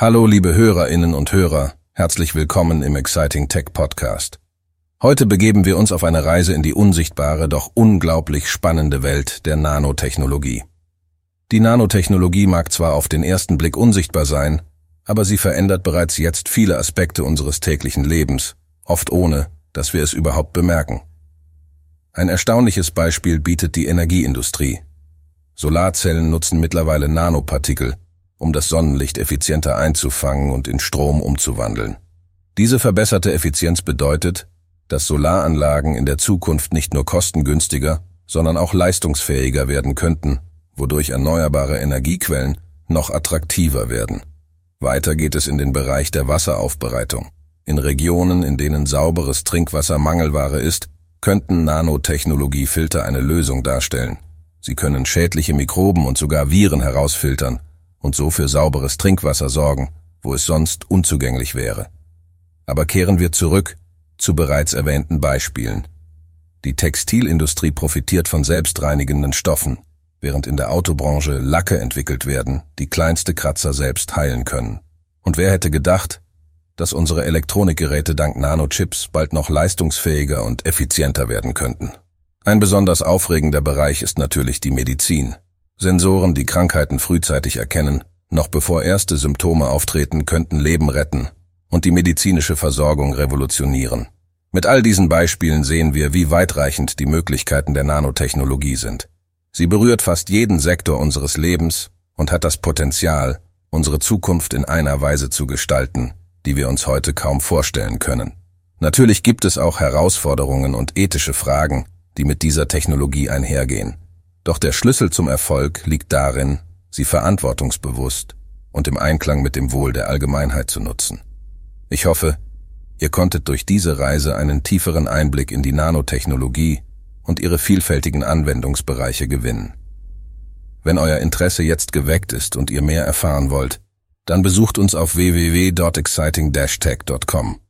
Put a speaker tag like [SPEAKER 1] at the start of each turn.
[SPEAKER 1] Hallo liebe Hörerinnen und Hörer, herzlich willkommen im Exciting Tech Podcast. Heute begeben wir uns auf eine Reise in die unsichtbare, doch unglaublich spannende Welt der Nanotechnologie. Die Nanotechnologie mag zwar auf den ersten Blick unsichtbar sein, aber sie verändert bereits jetzt viele Aspekte unseres täglichen Lebens, oft ohne, dass wir es überhaupt bemerken. Ein erstaunliches Beispiel bietet die Energieindustrie. Solarzellen nutzen mittlerweile Nanopartikel, um das Sonnenlicht effizienter einzufangen und in Strom umzuwandeln. Diese verbesserte Effizienz bedeutet, dass Solaranlagen in der Zukunft nicht nur kostengünstiger, sondern auch leistungsfähiger werden könnten, wodurch erneuerbare Energiequellen noch attraktiver werden. Weiter geht es in den Bereich der Wasseraufbereitung. In Regionen, in denen sauberes Trinkwasser Mangelware ist, könnten Nanotechnologiefilter eine Lösung darstellen. Sie können schädliche Mikroben und sogar Viren herausfiltern und so für sauberes Trinkwasser sorgen, wo es sonst unzugänglich wäre. Aber kehren wir zurück zu bereits erwähnten Beispielen. Die Textilindustrie profitiert von selbstreinigenden Stoffen, während in der Autobranche Lacke entwickelt werden, die kleinste Kratzer selbst heilen können. Und wer hätte gedacht, dass unsere Elektronikgeräte dank Nanochips bald noch leistungsfähiger und effizienter werden könnten? Ein besonders aufregender Bereich ist natürlich die Medizin. Sensoren, die Krankheiten frühzeitig erkennen, noch bevor erste Symptome auftreten, könnten Leben retten und die medizinische Versorgung revolutionieren. Mit all diesen Beispielen sehen wir, wie weitreichend die Möglichkeiten der Nanotechnologie sind. Sie berührt fast jeden Sektor unseres Lebens und hat das Potenzial, unsere Zukunft in einer Weise zu gestalten, die wir uns heute kaum vorstellen können. Natürlich gibt es auch Herausforderungen und ethische Fragen, die mit dieser Technologie einhergehen. Doch der Schlüssel zum Erfolg liegt darin, sie verantwortungsbewusst und im Einklang mit dem Wohl der Allgemeinheit zu nutzen. Ich hoffe, ihr konntet durch diese Reise einen tieferen Einblick in die Nanotechnologie und ihre vielfältigen Anwendungsbereiche gewinnen. Wenn euer Interesse jetzt geweckt ist und ihr mehr erfahren wollt, dann besucht uns auf www.exciting-tech.com.